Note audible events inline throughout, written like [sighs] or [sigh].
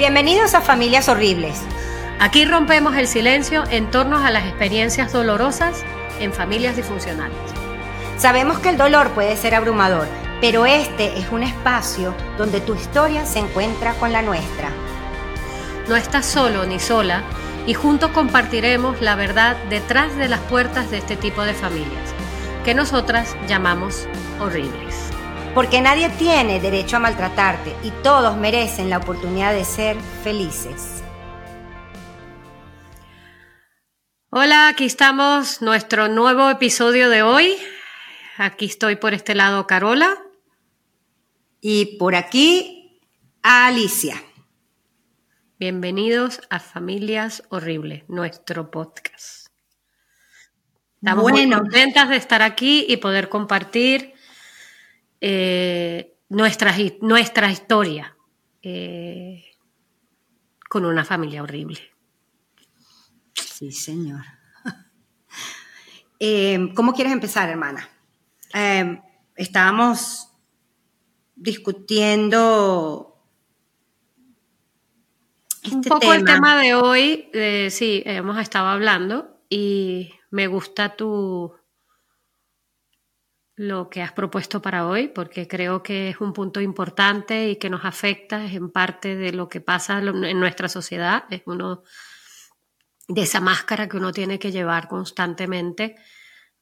Bienvenidos a Familias Horribles. Aquí rompemos el silencio en torno a las experiencias dolorosas en familias disfuncionales. Sabemos que el dolor puede ser abrumador, pero este es un espacio donde tu historia se encuentra con la nuestra. No estás solo ni sola y juntos compartiremos la verdad detrás de las puertas de este tipo de familias, que nosotras llamamos horribles. Porque nadie tiene derecho a maltratarte y todos merecen la oportunidad de ser felices. Hola, aquí estamos, nuestro nuevo episodio de hoy. Aquí estoy por este lado Carola. Y por aquí Alicia. Bienvenidos a Familias Horribles, nuestro podcast. Estamos muy contentas de estar aquí y poder compartir eh, nuestra, nuestra, historia eh, con una familia horrible. Sí, señor. [laughs] Eh, ¿Cómo quieres empezar, hermana? estábamos discutiendo un este poco el tema de hoy, sí, hemos estado hablando y me gusta tu, lo que has propuesto para hoy, porque creo que es un punto importante y que nos afecta, es en parte de lo que pasa en nuestra sociedad, es uno de esa máscara que uno tiene que llevar constantemente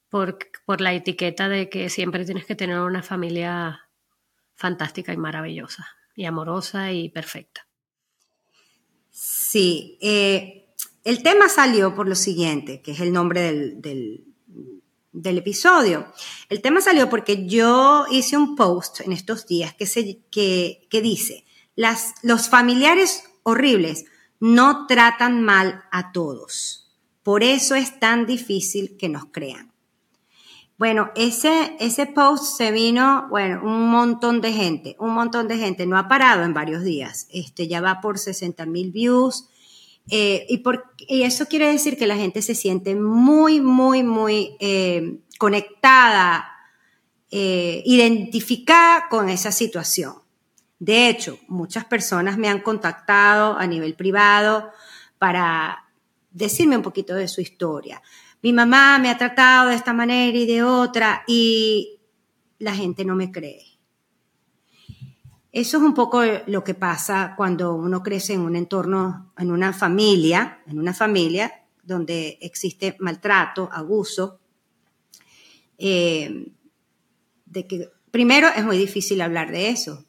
por, por la etiqueta de que siempre tienes que tener una familia fantástica y maravillosa, y amorosa y perfecta. Sí, eh, el tema salió por lo siguiente, que es el nombre del del episodio. El tema salió porque yo hice un post en estos días que, se, que, que dice, las, los familiares horribles no tratan mal a todos. Por eso es tan difícil que nos crean. Bueno, ese, ese post se vino, bueno, un montón de gente, un montón de gente, no ha parado en varios días. Este ya va por 60 mil views. Eh, y, eso quiere decir que la gente se siente muy, muy, muy eh, conectada, eh, identificada con esa situación. De hecho, muchas personas me han contactado a nivel privado para decirme un poquito de su historia. Mi mamá me ha tratado de esta manera y de otra y la gente no me cree. Eso es un poco lo que pasa cuando uno crece en un entorno, en una familia, en una familia donde existe maltrato, abuso, eh, de que primero es muy difícil hablar de eso.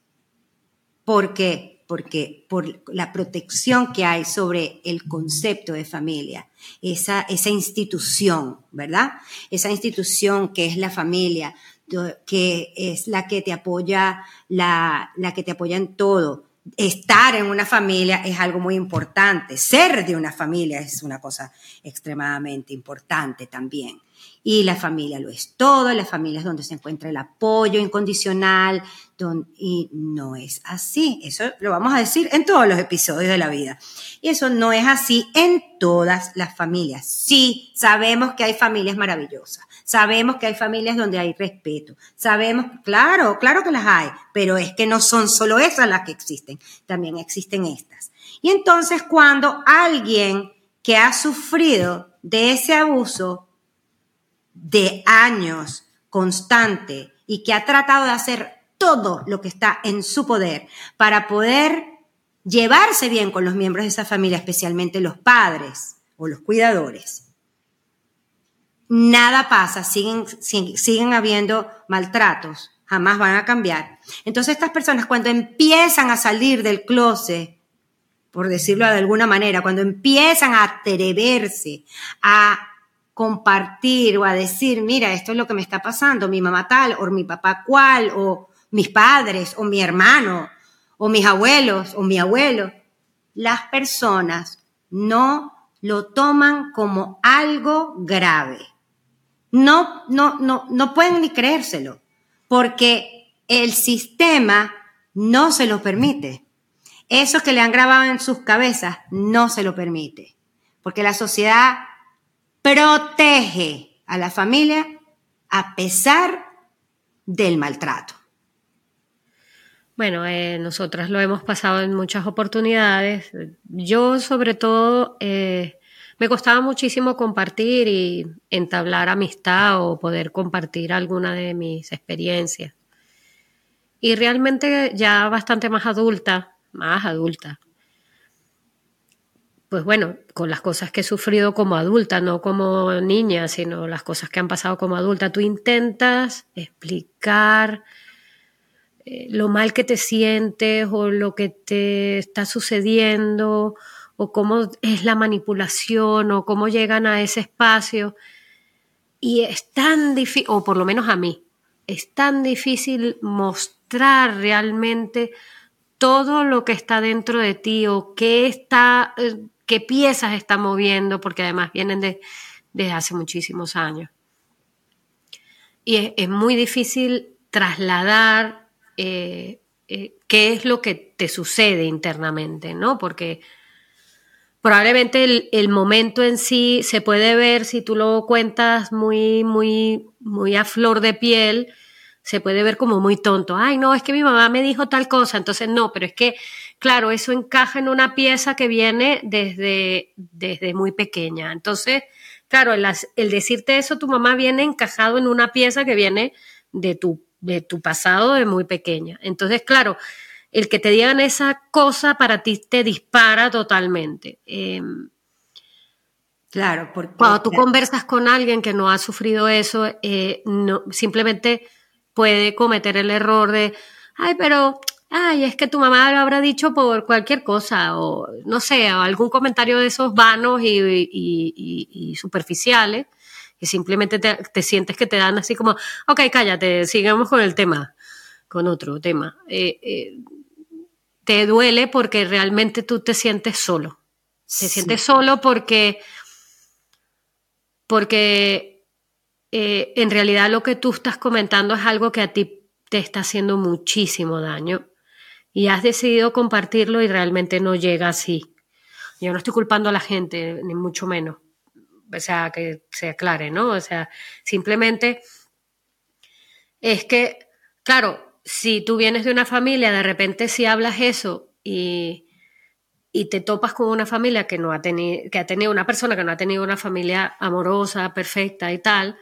¿Por qué? Porque por la protección que hay sobre el concepto de familia, esa, esa institución, ¿verdad? Esa institución que es la familia, que es la que te apoya, la, la que te apoya en todo. Estar en una familia es algo muy importante. Ser de una familia es una cosa extremadamente importante también. Y la familia lo es todo, la familia es donde se encuentra el apoyo incondicional, y no es así. Eso lo vamos a decir en todos los episodios de la vida. Y eso no es así en todas las familias. Sí, sabemos que hay familias maravillosas, sabemos que hay familias donde hay respeto, sabemos, claro, claro que las hay, pero es que no son solo esas las que existen, también existen estas. Y entonces cuando alguien que ha sufrido de ese abuso de años constante y que ha tratado de hacer todo lo que está en su poder para poder llevarse bien con los miembros de esa familia, especialmente los padres o los cuidadores. Nada pasa, siguen, siguen habiendo maltratos, jamás van a cambiar. Entonces estas personas cuando empiezan a salir del closet, por decirlo de alguna manera, cuando empiezan a atreverse a compartir o a decir, mira, esto es lo que me está pasando, mi mamá tal, o mi papá cual, o mis padres, o mi hermano, o mis abuelos, o mi abuelo, las personas no lo toman como algo grave. No, no, no, no pueden ni creérselo, porque el sistema no se lo permite. Eso que le han grabado en sus cabezas no se lo permite, porque la sociedad protege a la familia a pesar del maltrato. Bueno, eh, nosotras lo hemos pasado en muchas oportunidades. Yo sobre todo eh, me costaba muchísimo compartir y entablar amistad o poder compartir alguna de mis experiencias. Y realmente ya bastante más adulta, más adulta, pues bueno, con las cosas que he sufrido como adulta, no como niña, sino las cosas que han pasado como adulta, tú intentas explicar eh, lo mal que te sientes o lo que te está sucediendo o cómo es la manipulación o cómo llegan a ese espacio. Y es tan difícil, o por lo menos a mí, es tan difícil mostrar realmente todo lo que está dentro de ti o qué está eh, qué piezas está moviendo, porque además vienen de, desde hace muchísimos años. Y es, muy difícil trasladar eh, eh, qué es lo que te sucede internamente, ¿no? Porque probablemente el, el, momento en sí se puede ver si tú lo cuentas muy, muy, muy a flor de piel, se puede ver como muy tonto. Ay, no, es que mi mamá me dijo tal cosa, entonces no, pero es que claro, eso encaja en una pieza que viene desde, desde muy pequeña. Entonces, claro, el, decirte eso, tu mamá viene encajado en una pieza que viene de tu, de tu pasado de muy pequeña. Entonces, claro, el que te digan esa cosa para ti te dispara totalmente. Em, claro, porque cuando tú conversas con alguien que no ha sufrido eso, eh, no, simplemente puede cometer el error de, ay, pero ay, es que tu mamá lo habrá dicho por cualquier cosa, o no sé, algún comentario de esos vanos y, superficiales, y simplemente te, sientes que te dan así como, ok, cállate, sigamos con el tema, con otro tema. Eh, eh, te duele porque realmente tú te sientes solo. Te sientes solo porque, porque eh, en realidad lo que tú estás comentando es algo que a ti te está haciendo muchísimo daño y has decidido compartirlo y realmente no llega así. Yo no estoy culpando a la gente, ni mucho menos. O sea, que se aclare, ¿no? O sea, simplemente es que, claro, si tú vienes de una familia, de repente si hablas eso y, y te topas con una familia que no ha tenido, que ha tenido una persona que no ha tenido una familia amorosa, perfecta y tal,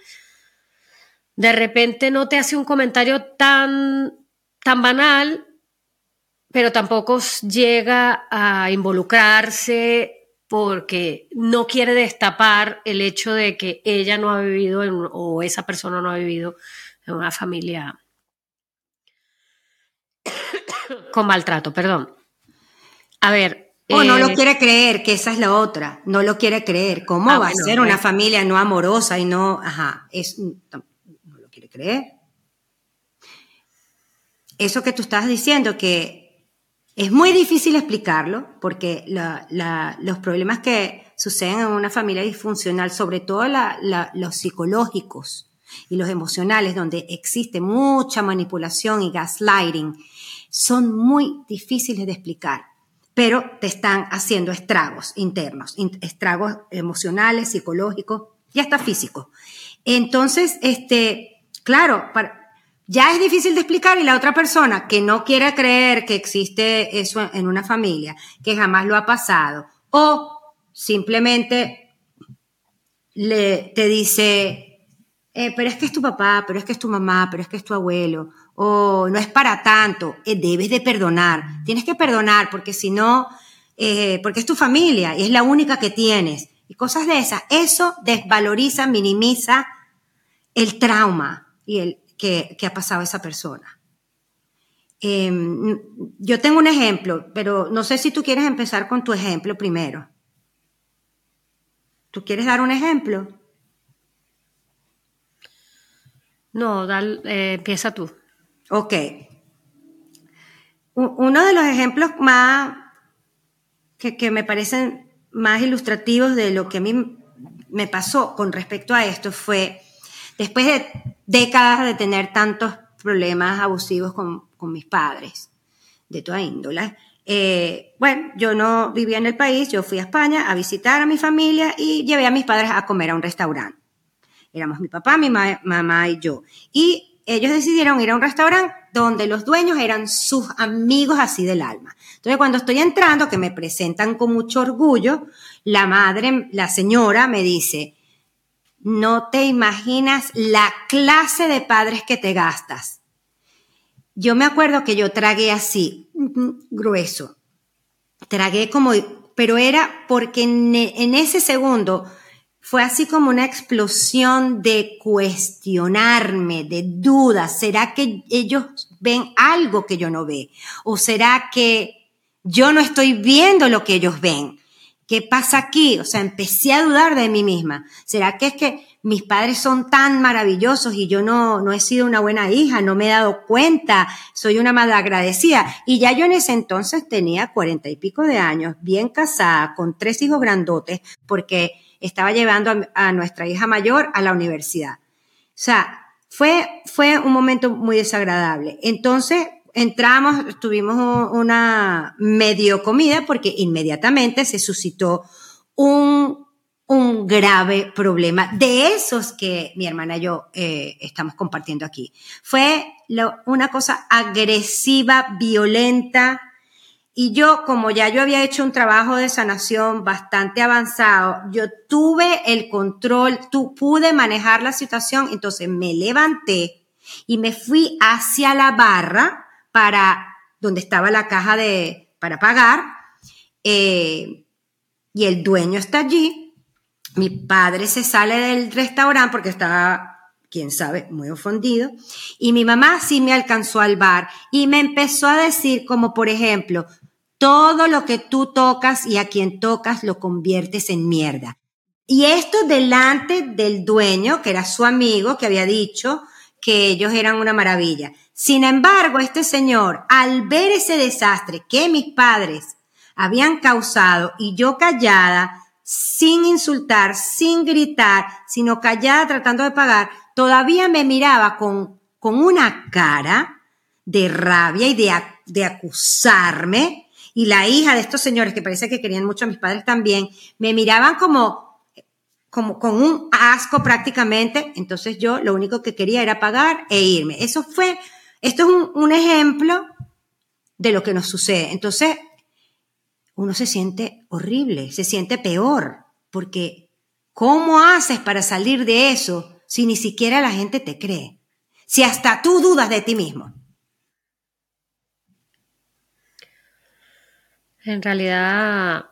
de repente no te hace un comentario tan, tan banal pero tampoco llega a involucrarse porque no quiere destapar el hecho de que ella no ha vivido o esa persona no ha vivido en una familia con maltrato, perdón. A ver. O no lo eh, quiere creer, que esa es la otra. No lo quiere creer. ¿Cómo ah, va a ser una familia no amorosa y no, ajá, es, no lo quiere creer? Eso que tú estás diciendo, que es muy difícil explicarlo porque los problemas que suceden en una familia disfuncional, sobre todo los psicológicos y los emocionales, donde existe mucha manipulación y gaslighting, son muy difíciles de explicar, pero te están haciendo estragos internos, estragos emocionales, psicológicos y hasta físicos. Entonces, este, claro, para, ya es difícil de explicar y la otra persona que no quiere creer que existe eso en una familia, que jamás lo ha pasado, o simplemente le, te dice, eh, pero es que es tu papá, pero es que es tu mamá, pero es que es tu abuelo, o no es para tanto, eh, debes de perdonar, tienes que perdonar porque si no, eh, porque es tu familia y es la única que tienes, y cosas de esas, eso desvaloriza, minimiza el trauma y el, que, ha pasado esa persona. Em, yo tengo un ejemplo, pero no sé si tú quieres empezar con tu ejemplo primero. ¿Tú quieres dar un ejemplo? No, eh, empieza tú. Ok. Uno de los ejemplos más que, me parecen más ilustrativos de lo que a mí me pasó con respecto a esto fue después de décadas de tener tantos problemas abusivos con, mis padres, de toda índole. Eh, bueno, yo no vivía en el país, yo fui a España a visitar a mi familia y llevé a mis padres a comer a un restaurante. Éramos mi papá, mi mamá y yo. Y ellos decidieron ir a un restaurante donde los dueños eran sus amigos así del alma. Entonces, cuando estoy entrando, que me presentan con mucho orgullo, la madre, la señora me dice, no te imaginas la clase de padres que te gastas. Yo me acuerdo que yo tragué así, grueso. Tragué como, pero era porque en, en ese segundo fue así como una explosión de cuestionarme, de dudas. ¿Será que ellos ven algo que yo no ve? ¿O será que yo no estoy viendo lo que ellos ven? ¿Qué pasa aquí? O sea, empecé a dudar de mí misma. ¿Será que es que mis padres son tan maravillosos y yo no, no he sido una buena hija, no me he dado cuenta, soy una madre agradecida? Y ya yo en ese entonces tenía cuarenta y pico de años, bien casada, con tres hijos grandotes, porque estaba llevando a, nuestra hija mayor a la universidad. O sea, fue, fue un momento muy desagradable. Entonces, entramos, tuvimos una medio comida porque inmediatamente se suscitó un, un grave problema de esos que mi hermana y yo eh, estamos compartiendo aquí. Fue una cosa agresiva, violenta, y yo, como ya yo había hecho un trabajo de sanación bastante avanzado, yo tuve el control, tú, pude manejar la situación, entonces me levanté y me fui hacia la barra para donde estaba la caja de, para pagar, eh, y el dueño está allí. Mi padre se sale del restaurante porque estaba quién sabe, muy ofendido. Y mi mamá sí me alcanzó al bar y me empezó a decir como, por ejemplo, todo lo que tú tocas y a quien tocas lo conviertes en mierda. Y esto delante del dueño, que era su amigo, que había dicho que ellos eran una maravilla. Sin embargo, este señor, al ver ese desastre que mis padres habían causado y yo callada, sin insultar, sin gritar, sino callada tratando de pagar, todavía me miraba con, con una cara de rabia y de, de acusarme y la hija de estos señores, que parece que querían mucho a mis padres también, me miraban como, como con un asco prácticamente. Entonces yo lo único que quería era pagar e irme. Eso fue, esto es un, un ejemplo de lo que nos sucede. Entonces, uno se siente horrible, se siente peor, porque ¿cómo haces para salir de eso si ni siquiera la gente te cree? Si hasta tú dudas de ti mismo. En realidad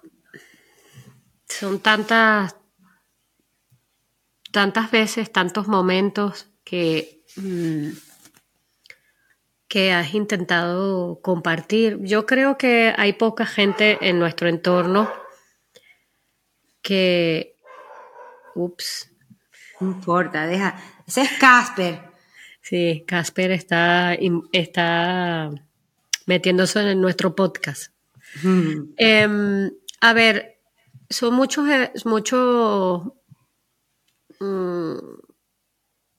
son tantas, tantas veces, tantos momentos que, mm, que has intentado compartir. Yo creo que hay poca gente en nuestro entorno que... Ups. No importa, deja. Ese es Casper. Sí, Casper está, está metiéndose en nuestro podcast. Em, a ver, son muchos, eh, muchos mm,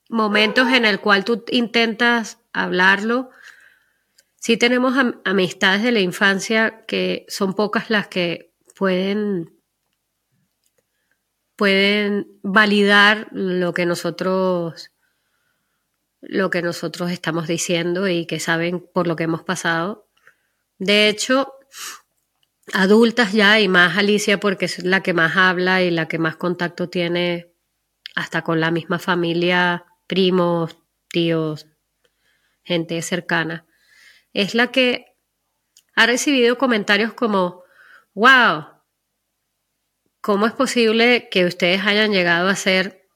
momentos en el cual tú intentas hablarlo. Sí tenemos amistades de la infancia que son pocas las que pueden pueden validar lo que nosotros lo que nosotros estamos diciendo y que saben por lo que hemos pasado. De hecho, adultas ya y más Alicia porque es la que más habla y la que más contacto tiene hasta con la misma familia, primos, tíos, gente cercana. Es la que ha recibido comentarios como, wow, ¿cómo es posible que ustedes hayan llegado a ser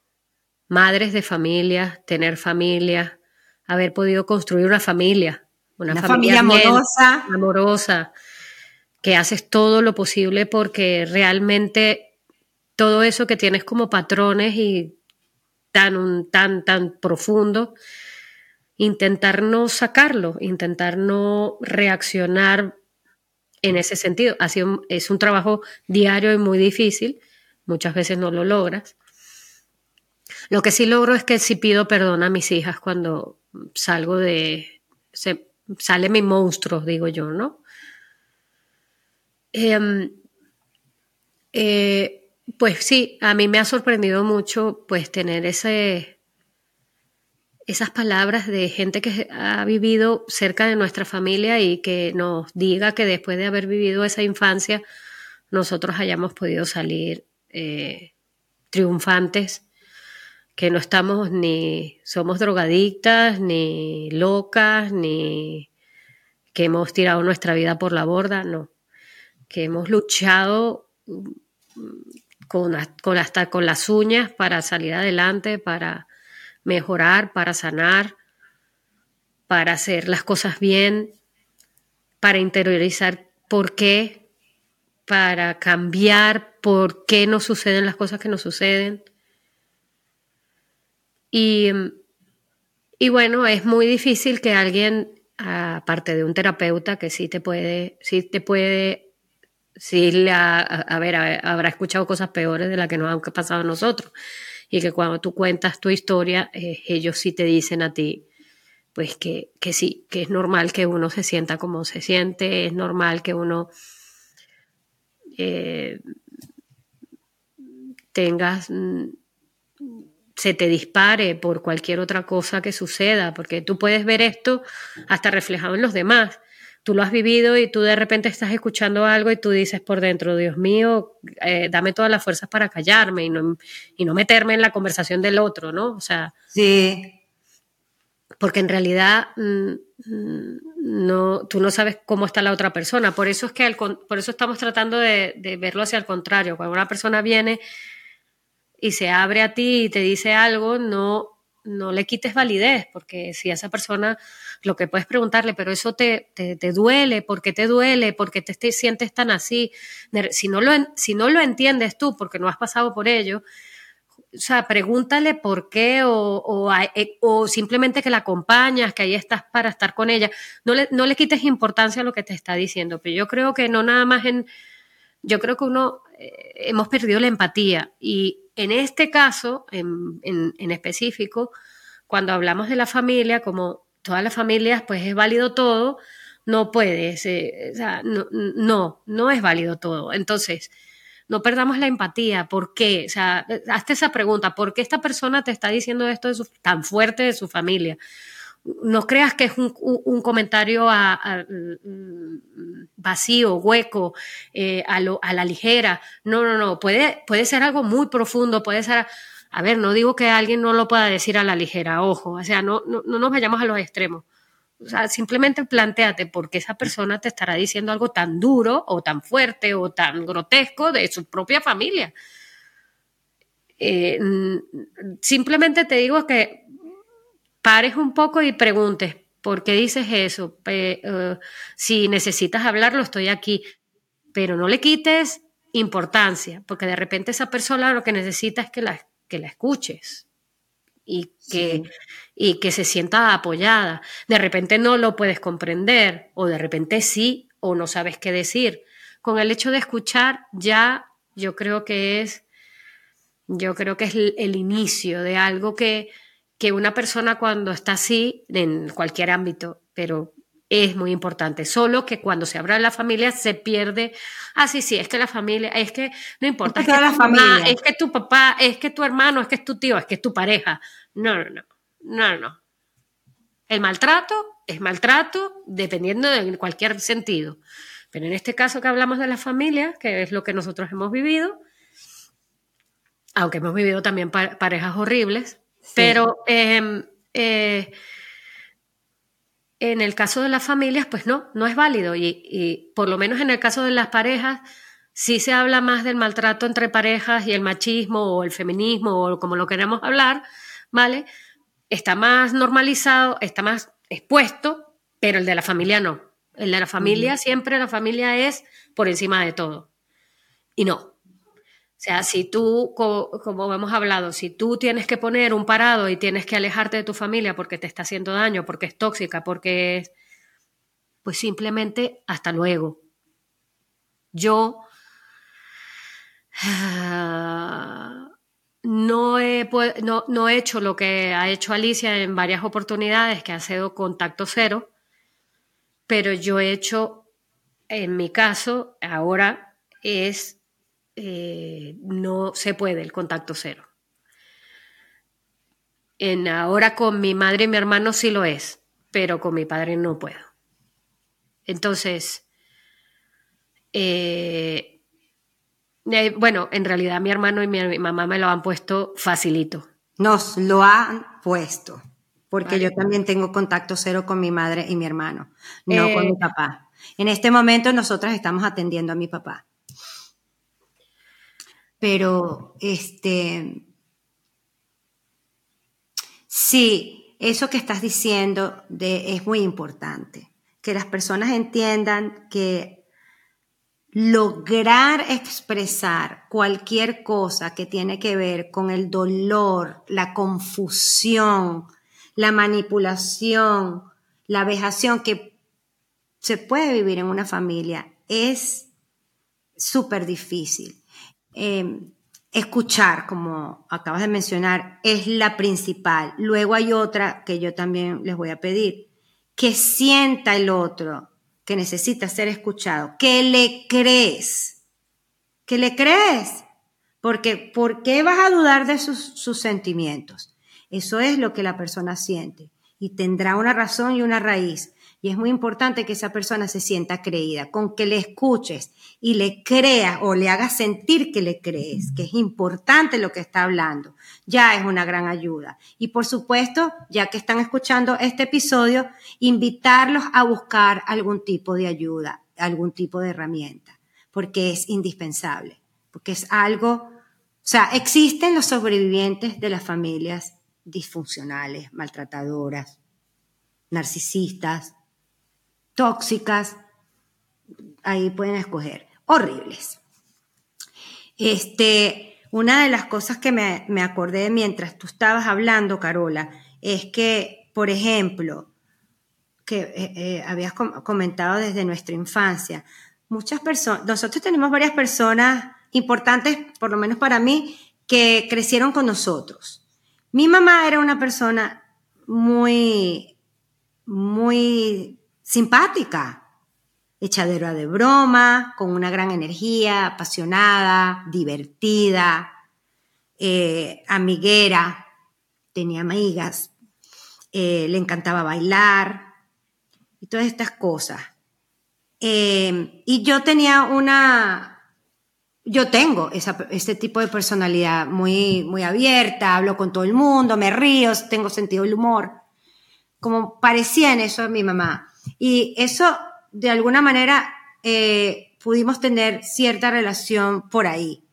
madres de familia, tener familia, haber podido construir una familia? Una, familia, amorosa. amorosa que haces todo lo posible porque realmente todo eso que tienes como patrones y tan, tan, tan profundo, intentar no sacarlo, intentar no reaccionar en ese sentido. Es un trabajo diario y muy difícil, muchas veces no lo logras. Lo que sí logro es que sí pido perdón a mis hijas cuando salgo de, se, sale mi monstruo, digo yo, ¿no? Em, eh, pues sí, a mí me ha sorprendido mucho pues tener esas palabras de gente que ha vivido cerca de nuestra familia y que nos diga que después de haber vivido esa infancia, nosotros hayamos podido salir eh, triunfantes, que no estamos ni somos drogadictas, ni locas, ni que hemos tirado nuestra vida por la borda, no, que hemos luchado mm, con, con hasta con las uñas para salir adelante, para mejorar, para sanar, para hacer las cosas bien, para interiorizar por qué, para cambiar por qué nos suceden las cosas que nos suceden. Y, y bueno, es muy difícil que alguien, aparte de un terapeuta que sí te puede, sí te puede, sí le a, ver, habrá escuchado cosas peores de las que nos han pasado a nosotros. Y que cuando tú cuentas tu historia, eh, ellos sí te dicen a ti, pues que, que sí, que es normal que uno se sienta como se siente, es normal que uno eh, tengas, mm, se te dispare por cualquier otra cosa que suceda, porque tú puedes ver esto hasta reflejado en los demás. Tú lo has vivido y tú de repente estás escuchando algo y tú dices por dentro, Dios mío, eh, dame todas las fuerzas para callarme y no, y no meterme en la conversación del otro, ¿no? O sea, sí porque en realidad mm, mm, no, tú no sabes cómo está la otra persona. Por eso es que por eso estamos tratando de, verlo hacia el contrario. Cuando una persona viene y se abre a ti y te dice algo, no, no le quites validez, porque si esa persona lo que puedes preguntarle, pero eso te, te, duele, ¿por qué te duele? ¿Por qué te, sientes tan así? Si no, lo, si no lo entiendes tú, porque no has pasado por ello, o sea, pregúntale por qué o, eh, o, simplemente que la acompañas, que ahí estás para estar con ella. No le, no le quites importancia a lo que te está diciendo, pero yo creo que no nada más en... Yo creo que uno eh, hemos perdido la empatía y en este caso, en, en, específico, cuando hablamos de la familia, como todas las familias, pues es válido todo, no puedes, o sea, no, no, no es válido todo. Entonces, no perdamos la empatía. ¿Por qué? O sea, hazte esa pregunta. ¿Por qué esta persona te está diciendo esto tan fuerte de su familia? No creas que es un, comentario mm, vacío, hueco, eh, a, la ligera. No, no, no. Puede, puede ser algo muy profundo, puede ser... A ver, no digo que alguien no lo pueda decir a la ligera, ojo, o sea, no, no, no nos vayamos a los extremos. O sea, simplemente planteate por qué esa persona te estará diciendo algo tan duro o tan fuerte o tan grotesco de su propia familia. Eh, simplemente te digo que pares un poco y preguntes, ¿por qué dices eso? Eh, si necesitas hablarlo, estoy aquí. Pero no le quites importancia, porque de repente esa persona lo que necesita es que la, que la escuches y que, y que se sienta apoyada. De repente no lo puedes comprender o de repente sí o no sabes qué decir. Con el hecho de escuchar ya yo creo que es, yo creo que es el, inicio de algo que, que una persona cuando está así, en cualquier ámbito, pero es muy importante. Solo que cuando se habla de la familia se pierde. Ah, sí, sí, es que la familia, es que no importa. Es que, la familia. es que tu papá, es que tu hermano, es que es tu tío, es que es tu pareja. No, no, no. No, no. El maltrato es maltrato dependiendo de cualquier sentido. Pero en este caso que hablamos de la familia, que es lo que nosotros hemos vivido, aunque hemos vivido también parejas horribles, pero em, eh, en el caso de las familias, pues no, no es válido. Y, por lo menos en el caso de las parejas, sí se habla más del maltrato entre parejas y el machismo o el feminismo o como lo queramos hablar, ¿vale? Está más normalizado, está más expuesto, pero el de la familia no. El de la familia, siempre la familia es por encima de todo. Y no. O sea, si tú, como hemos hablado, si tú tienes que poner un parado y tienes que alejarte de tu familia porque te está haciendo daño, porque es tóxica, porque es... Pues simplemente hasta luego. Yo [sighs] no he, no, he hecho lo que ha hecho Alicia en varias oportunidades, que ha sido contacto cero, pero yo he hecho, en mi caso, ahora es, eh, no se puede el contacto cero. En ahora con mi madre y mi hermano sí lo es, pero con mi padre no puedo. Entonces, eh, eh, bueno, en realidad mi hermano y mi, mamá me lo han puesto facilito. Nos lo han puesto, porque yo también tengo contacto cero con mi madre y mi hermano, no con mi papá. En este momento nosotras estamos atendiendo a mi papá. Pero, este, sí, eso que estás diciendo de, es muy importante, que las personas entiendan que lograr expresar cualquier cosa que tiene que ver con el dolor, la confusión, la manipulación, la vejación que se puede vivir en una familia es súper difícil. Em, escuchar, como acabas de mencionar, es la principal. Luego hay otra que yo también les voy a pedir, que sienta el otro que necesita ser escuchado, que le crees, que le crees, porque ¿por qué vas a dudar de sus sentimientos? Eso es lo que la persona siente y tendrá una razón y una raíz. Y es muy importante que esa persona se sienta creída, con que le escuches y le creas o le hagas sentir que le crees, que es importante lo que está hablando. Ya es una gran ayuda. Y por supuesto, ya que están escuchando este episodio, invitarlos a buscar algún tipo de ayuda, algún tipo de herramienta, porque es indispensable, porque es algo, o sea, existen los sobrevivientes de las familias disfuncionales, maltratadoras, narcisistas, tóxicas, ahí pueden escoger, horribles. Este, una de las cosas que me, acordé mientras tú estabas hablando, Carola, es que, por ejemplo, que eh, eh, habías comentado desde nuestra infancia, muchas personas, nosotros tenemos varias personas importantes, por lo menos para mí, que crecieron con nosotros. Mi mamá era una persona muy, muy simpática, echadera de broma, con una gran energía, apasionada, divertida, eh, amiguera, tenía amigas, eh, le encantaba bailar y todas estas cosas. Eh, y yo tenía una, yo tengo ese tipo de personalidad muy, muy abierta, hablo con todo el mundo, me río, tengo sentido del humor, como parecía en eso a mi mamá. Y eso, de alguna manera, eh, pudimos tener cierta relación por ahí.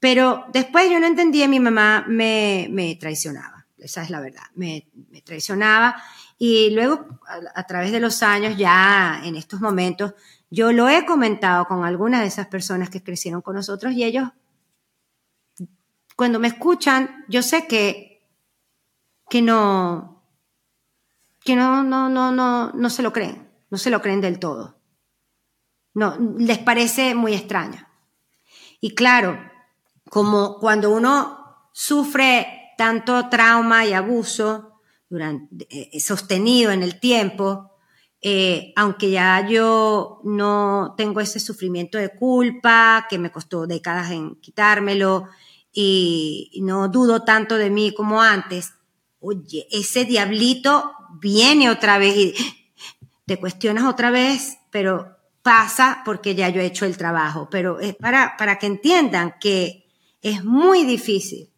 Pero después yo no entendía, mi mamá me, me traicionaba, esa es la verdad, me, me traicionaba. Y luego, a, a, través de los años, ya en estos momentos, yo lo he comentado con algunas de esas personas que crecieron con nosotros y ellos, cuando me escuchan, yo sé que, que no, que no, no, no, no, no se lo creen, no se lo creen del todo. No, les parece muy extraño. Y claro, como cuando uno sufre tanto trauma y abuso durante, eh, sostenido en el tiempo, eh, aunque ya yo no tengo ese sufrimiento de culpa, que me costó décadas en quitármelo, y no dudo tanto de mí como antes, oye, ese diablito viene otra vez y te cuestionas otra vez, pero pasa porque ya yo he hecho el trabajo. Pero es para, para que entiendan que es muy difícil.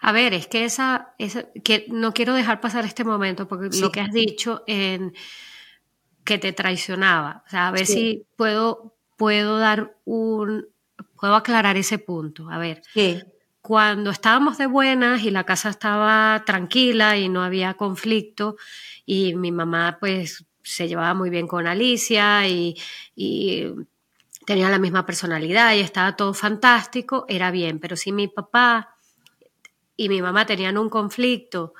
A ver, es que esa, que no quiero dejar pasar este momento porque lo que has dicho en que te traicionaba. O sea, a ver si puedo, puedo dar un, puedo aclarar ese punto. A ver. Sí cuando estábamos de buenas y la casa estaba tranquila y no había conflicto y mi mamá pues se llevaba muy bien con Alicia y, tenía la misma personalidad y estaba todo fantástico, era bien, pero si mi papá y mi mamá tenían un conflicto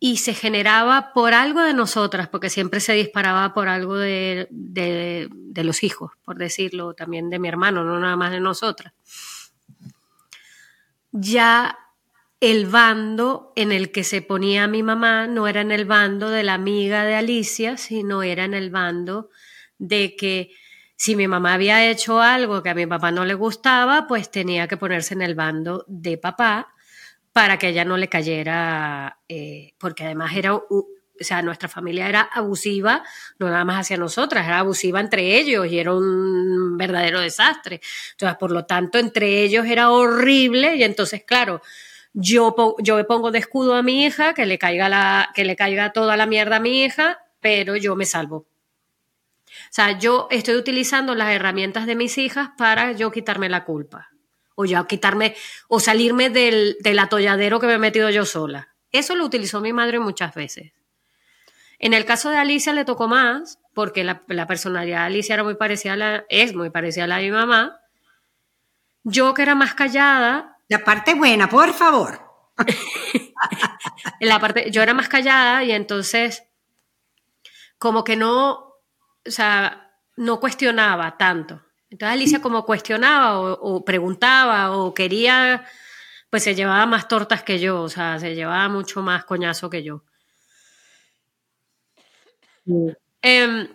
y se generaba por algo de nosotras, porque siempre se disparaba por algo de, de los hijos, por decirlo, también de mi hermano, no nada más de nosotras ya el bando en el que se ponía mi mamá no era en el bando de la amiga de Alicia, sino era en el bando de que si mi mamá había hecho algo que a mi papá no le gustaba, pues tenía que ponerse en el bando de papá, para que ella no le cayera, eh, porque además era, o sea, nuestra familia era abusiva, no nada más hacia nosotras, era abusiva entre ellos y era un verdadero desastre. Entonces, por lo tanto, entre ellos era horrible y entonces, claro, yo, yo me pongo de escudo a mi hija, que le, caiga la, que le caiga toda la mierda a mi hija, pero yo me salvo. O sea, yo estoy utilizando las herramientas de mis hijas para yo quitarme la culpa o ya quitarme o salirme del, atolladero que me he metido yo sola. Eso lo utilizó mi madre muchas veces. En el caso de Alicia le tocó más, porque la, personalidad de Alicia era muy parecida a la, es muy parecida a la de mi mamá. Yo que era más callada. La parte buena, por favor. [laughs] la parte, yo era más callada y entonces como que no, o sea, no cuestionaba tanto. Entonces Alicia como cuestionaba o, preguntaba o quería, pues se llevaba más tortas que yo, o sea, se llevaba mucho más coñazo que yo. Em,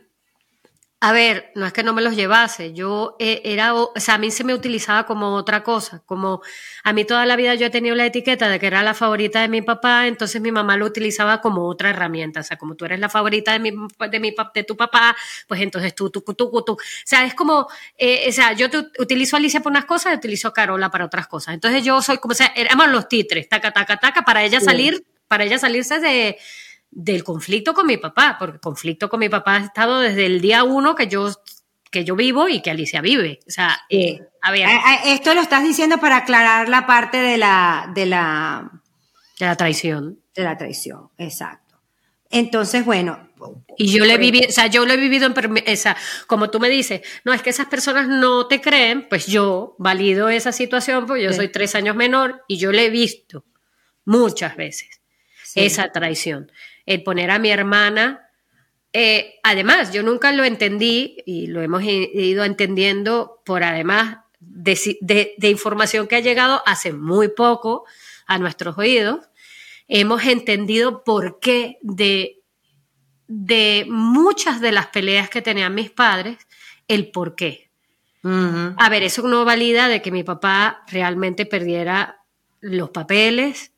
a ver, no es que no me los llevase, yo eh, era, o sea, a mí se me utilizaba como otra cosa, como a mí toda la vida yo he tenido la etiqueta de que era la favorita de mi papá, entonces mi mamá lo utilizaba como otra herramienta, o sea, como tú eres la favorita de mi, de, mi, de tu papá, pues entonces tú, tú, tú, tú, tú. O sea, es como, eh, o sea, yo te, utilizo a Alicia por unas cosas y utilizo a Carola para otras cosas. Entonces yo soy como, o sea, éramos los titres, taca, taca, taca, para ella salir, para ella salirse de del conflicto con mi papá, porque conflicto con mi papá ha estado desde el día uno que yo, que yo vivo y que Alicia vive. O sea, eh, a ver. Esto lo estás diciendo para aclarar la parte de la, de la... De la traición. De la traición, exacto. Entonces, bueno. Y yo le viví, o sea, yo lo he vivido en, esa, como tú me dices, no, es que esas personas no te creen, pues yo valido esa situación, porque yo soy tres años menor y yo le he visto muchas veces esa traición el poner a mi hermana. Eh, además, yo nunca lo entendí y lo hemos ido entendiendo por además de, información que ha llegado hace muy poco a nuestros oídos. Hemos entendido por qué de, de muchas de las peleas que tenían mis padres, el por qué. A ver, eso no valida de que mi papá realmente perdiera los papeles,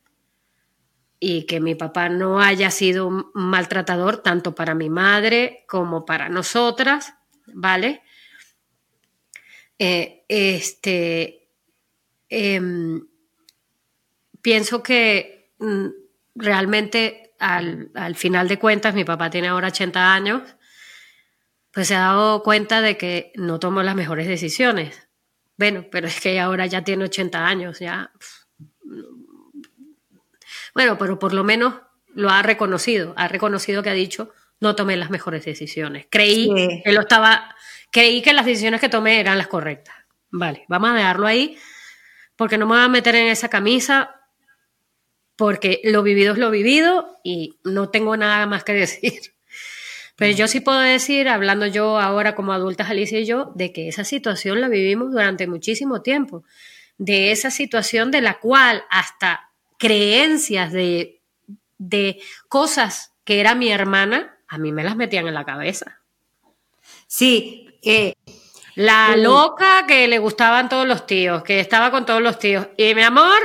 y que mi papá no haya sido un maltratador tanto para mi madre como para nosotras, ¿vale? Eh, este, em, pienso que mm, realmente al, al, final de cuentas, mi papá tiene ahora 80 años, pues se ha dado cuenta de que no tomo las mejores decisiones. Bueno, pero es que ahora ya tiene 80 años, ya bueno, pero por lo menos lo ha reconocido, ha reconocido que ha dicho, no tomé las mejores decisiones. Creí que lo estaba, creí que las decisiones que tomé eran las correctas. Vale, vamos a dejarlo ahí, porque no me voy a meter en esa camisa, porque lo vivido es lo vivido y no tengo nada más que decir. [laughs] Pero yo sí puedo decir, hablando yo ahora como adultas, Alicia y yo, de que esa situación la vivimos durante muchísimo tiempo. De esa situación de la cual hasta creencias de, de cosas que era mi hermana, a mí me las metían en la cabeza. Sí, eh, la loca que le gustaban todos los tíos, que estaba con todos los tíos. Y mi amor,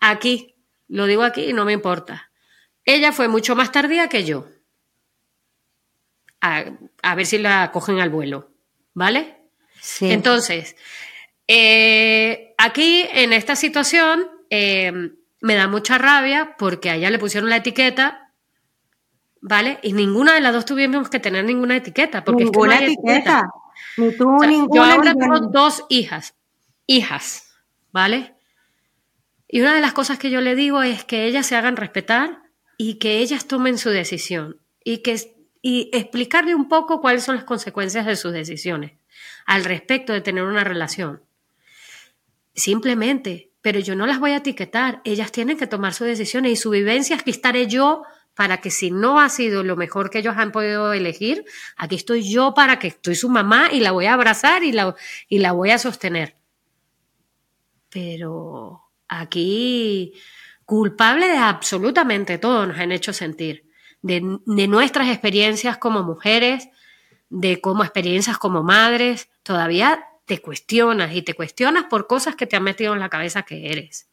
aquí, lo digo aquí y no me importa. Ella fue mucho más tardía que yo. A, ver si la cogen al vuelo, ¿vale? Sí. Entonces, eh, aquí en esta situación, eh, me da mucha rabia porque a ella le pusieron la etiqueta, ¿vale? Y ninguna de las dos tuvimos que tener ninguna etiqueta. Porque ninguna etiqueta. Ni tú, ninguna. Yo ahora tengo dos hijas, hijas, ¿vale? Y una de las cosas que yo le digo es que ellas se hagan respetar y que ellas tomen su decisión y que y explicarle un poco cuáles son las consecuencias de sus decisiones al respecto de tener una relación. Simplemente pero yo no las voy a etiquetar. Ellas tienen que tomar sus decisiones y su vivencia, aquí estaré yo para que si no ha sido lo mejor que ellos han podido elegir, aquí estoy yo para que estoy su mamá y la voy a abrazar y la, y la voy a sostener. Pero aquí culpable de absolutamente todo nos han hecho sentir, de, de nuestras experiencias como mujeres, de como experiencias como madres, todavía te cuestionas y te cuestionas por cosas que te han metido en la cabeza que eres.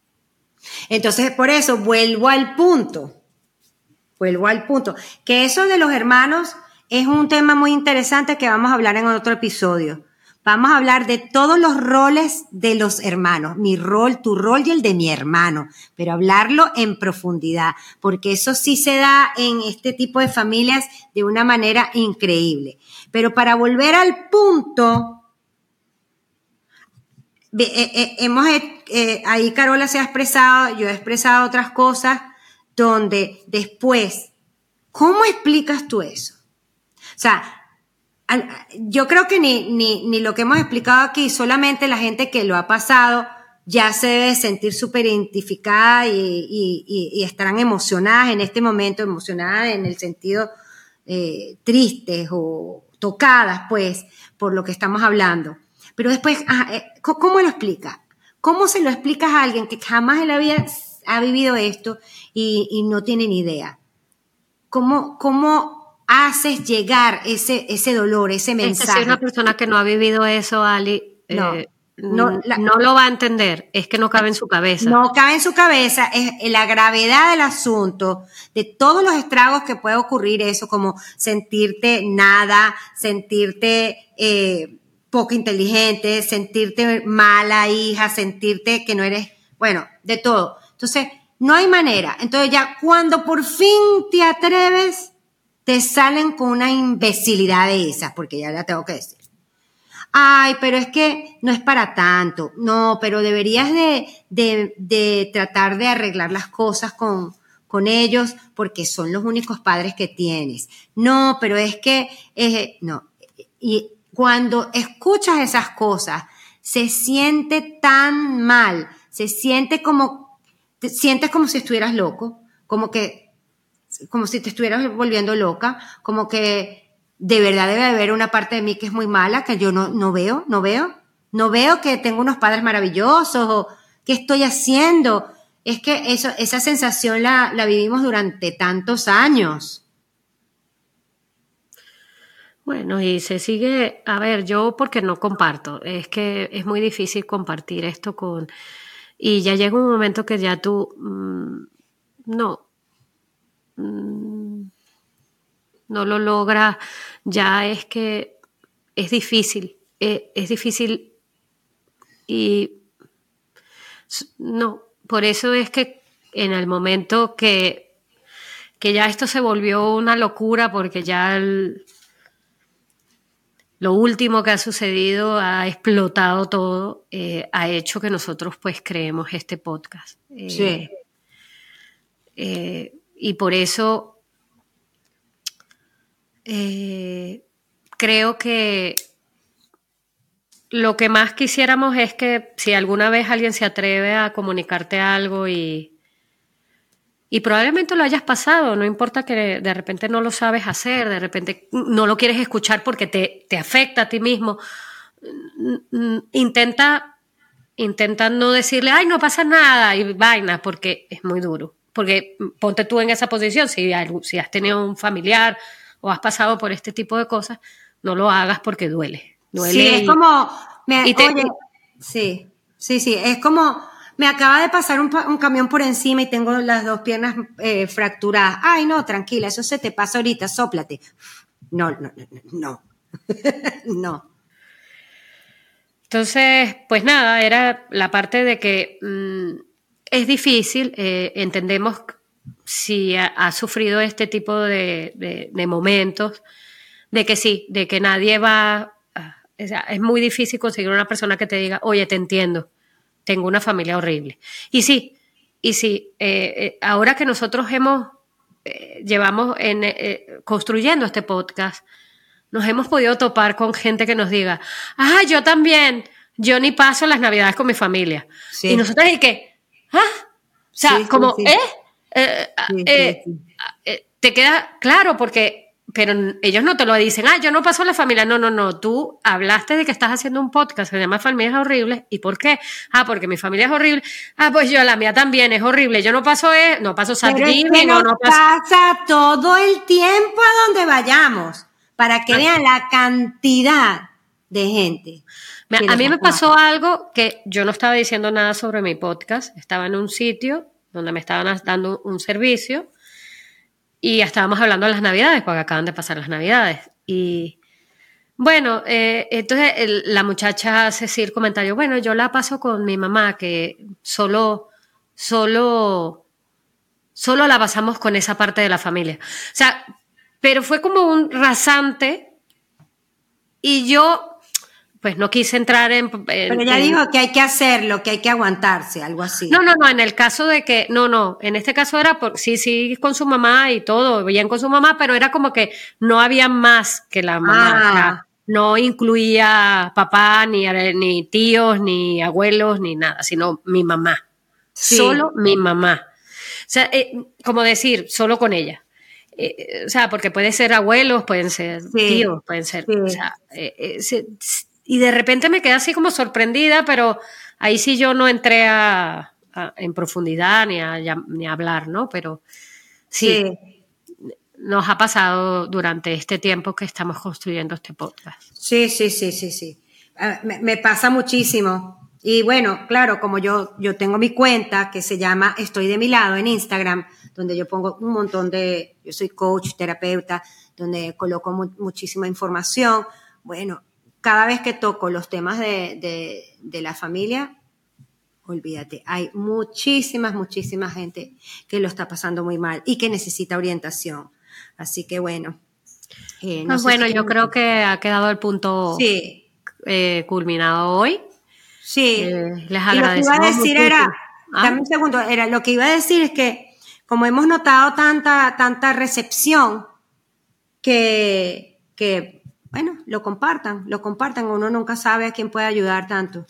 Entonces, por eso vuelvo al punto, vuelvo al punto, que eso de los hermanos es un tema muy interesante que vamos a hablar en otro episodio. Vamos a hablar de todos los roles de los hermanos, mi rol, tu rol y el de mi hermano, pero hablarlo en profundidad, porque eso sí se da en este tipo de familias de una manera increíble. Pero para volver al punto, hemos, eh, ahí Carola se ha expresado, yo he expresado otras cosas, donde después, ¿cómo explicas tú eso? O sea, yo creo que ni, ni, ni, lo que hemos explicado aquí, solamente la gente que lo ha pasado ya se debe sentir súper identificada y, y, y, estarán emocionadas en este momento, emocionadas en el sentido eh, tristes o tocadas, pues, por lo que estamos hablando. Pero después, eh, ¿cómo lo explica? ¿Cómo se lo explicas a alguien que jamás en la vida ha vivido esto y, y no tiene ni idea? ¿Cómo, cómo haces llegar ese, ese dolor, ese mensaje. Es que si una persona que no ha vivido eso, Ali, no, eh, no, no, lo va a entender, es que no cabe en su cabeza. No cabe en su cabeza, es la gravedad del asunto, de todos los estragos que puede ocurrir eso, como sentirte nada, sentirte eh, poco inteligente, sentirte mala hija, sentirte que no eres, bueno, de todo. Entonces, no hay manera. Entonces ya cuando por fin te atreves, te salen con una imbecilidad de esas, porque ya la tengo que decir. Ay, pero es que no es para tanto. No, pero deberías de, de, de tratar de arreglar las cosas con, con ellos porque son los únicos padres que tienes. No, pero es que, eh, no. Y cuando escuchas esas cosas, se siente tan mal, se siente como, te sientes como si estuvieras loco, como que como si te estuvieras volviendo loca, como que de verdad debe haber una parte de mí que es muy mala, que yo no, no veo, no veo, no veo que tengo unos padres maravillosos o qué estoy haciendo. Es que eso, esa sensación la, la vivimos durante tantos años. Bueno, y se sigue, a ver, yo porque no comparto, es que es muy difícil compartir esto con, y ya llega un momento que ya tú, mm, no, Mm, no lo logra, ya es que es difícil, eh, es, difícil y no, por eso es que en el momento que, que ya esto se volvió una locura porque ya lo último que ha sucedido ha explotado todo, eh, ha hecho que nosotros pues creemos este podcast. sí. Eh, y por eso eh, creo que lo que más quisiéramos es que si alguna vez alguien se atreve a comunicarte algo y, y probablemente lo hayas pasado, no importa que de repente no lo sabes hacer, de repente no lo quieres escuchar porque te, te afecta a ti mismo, intenta, intenta no decirle, ay, no pasa nada y vaina, porque es muy duro porque ponte tú en esa posición, si, si has tenido un familiar o has pasado por este tipo de cosas, no lo hagas porque duele. duele sí, es como, sí, sí, sí, es como, me acaba de pasar un, camión por encima y tengo las dos piernas eh, fracturadas. Ay, no, tranquila, eso se te pasa ahorita, sóplate. No, no, no, no. no. [laughs] Entonces, pues nada, era la parte de que mm, es difícil, eh, entendemos si ha, sufrido este tipo de, momentos, de que sí, de que nadie va, ah, es muy difícil conseguir una persona que te diga, oye, te entiendo, tengo una familia horrible. Y sí, y sí, eh, eh, ahora que nosotros hemos, llevamos en, construyendo este podcast, nos hemos podido topar con gente que nos diga, ah, yo también, yo ni paso las navidades con mi familia. Y nosotros, ¿y qué? ¿Ah? O sea, como, ¿eh? eh, eh, eh te queda claro porque pero ellos no te lo dicen, ah, yo no paso la familia. No, no, no. Tú hablaste de que estás haciendo un podcast que se llama Familias Horribles. ¿Y por qué? Ah, porque mi familia es horrible. Ah, pues yo, la mía también es horrible. Yo no paso, eh, no paso Pero no, no pasa todo el tiempo a donde vayamos. Para que ah. vean la cantidad de gente. a mí me pasó algo que yo no estaba diciendo nada sobre mi podcast, estaba en un sitio donde me estaban dando un servicio y estábamos hablando de las navidades, porque acaban de pasar las navidades. Y bueno, eh, entonces la muchacha hace decir comentario, bueno, yo la paso con mi mamá, que solo, solo, solo la pasamos con esa parte de la familia. O sea, pero fue como un rasante y yo pues no quise entrar en... Pero ya dijo que hay que hacerlo, que hay que aguantarse, algo así. No, no, no, en el caso de que, no, no, en este caso era por, sí, sí, con su mamá y todo, bien con su mamá, pero era como que no había más que la mamá. Ah. no incluía papá, ni, ni tíos, ni abuelos, ni nada, sino mi mamá. Solo mi mamá. O sea, eh, como decir, solo con ella. Eh, o sea, porque puede ser abuelos, pueden ser tíos, pueden ser. O sea, eh, y de repente me quedé así como sorprendida, pero ahí sí yo no entré a, en profundidad ni a, ni a hablar, ¿no? Pero sí, nos ha pasado durante este tiempo que estamos construyendo este podcast. Sí, sí, sí, sí, sí. Ah, me, pasa muchísimo. Y bueno, claro, como yo, yo tengo mi cuenta que se llama Estoy de mi lado en Instagram, donde yo pongo un montón de, yo soy coach, terapeuta, donde coloco muchísima información. Bueno, cada vez que toco los temas de, la familia, olvídate, hay muchísimas, muchísima gente que lo está pasando muy mal y que necesita orientación. Así que bueno. Eh, bueno, yo creo que ha quedado el punto eh, culminado hoy. Sí. Eh, les agradezco. lo que iba a decir era, ¿Ah? dame un segundo, era, lo que iba a decir es que como hemos notado tanta, tanta recepción que, que bueno, lo compartan, lo compartan, uno nunca sabe a quién puede ayudar tanto.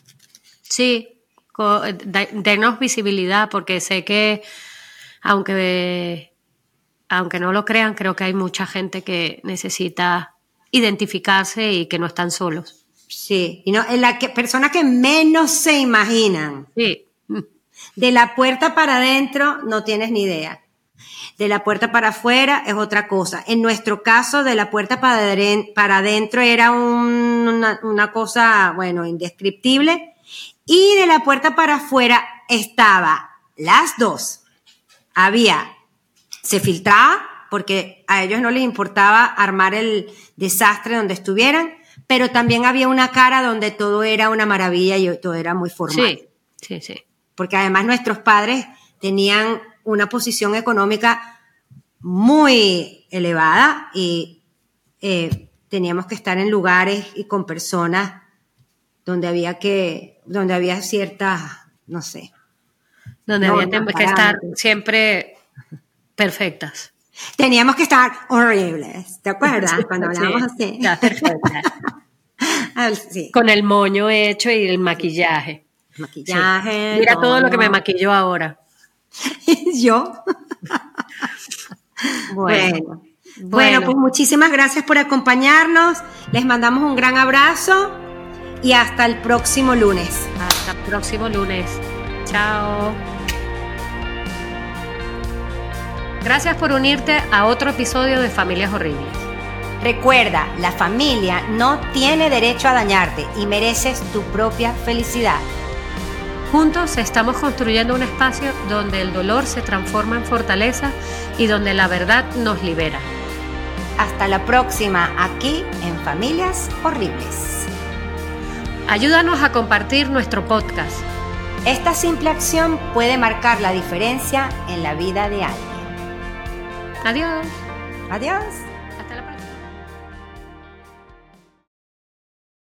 Sí, denos visibilidad porque sé que aunque aunque no lo crean, creo que hay mucha gente que necesita identificarse y que no están solos. Sí, y no, la que, persona que menos se imaginan. Sí. De la puerta para adentro no tienes ni idea de la puerta para afuera es otra cosa. En nuestro caso, de la puerta para, adentro era una, cosa, bueno, indescriptible. Y de la puerta para afuera estaba las dos. Había, se filtraba, porque a ellos no les importaba armar el desastre donde estuvieran, pero también había una cara donde todo era una maravilla y todo era muy formal. Sí, sí, sí. Porque además nuestros padres tenían una posición económica muy elevada y eh, teníamos que estar en lugares y con personas donde había que, donde había ciertas, no sé. Donde había que estar siempre perfectas. Teníamos que estar horribles, ¿te acuerdas? Cuando hablábamos así. [laughs] Con el moño hecho y el maquillaje. Maquillaje. Mira todo lo que me maquilló ahora. [laughs] yo. [laughs] bueno. bueno. pues muchísimas gracias por acompañarnos. Les mandamos un gran abrazo y hasta el próximo lunes. Hasta el próximo lunes. Chao. Gracias por unirte a otro episodio de Familias Horribles. Recuerda, la familia no tiene derecho a dañarte y mereces tu propia felicidad. Juntos estamos construyendo un espacio donde el dolor se transforma en fortaleza y donde la verdad nos libera. Hasta la próxima aquí en Familias Horribles. Ayúdanos a compartir nuestro podcast. Esta simple acción puede marcar la diferencia en la vida de alguien. Adiós. Adiós.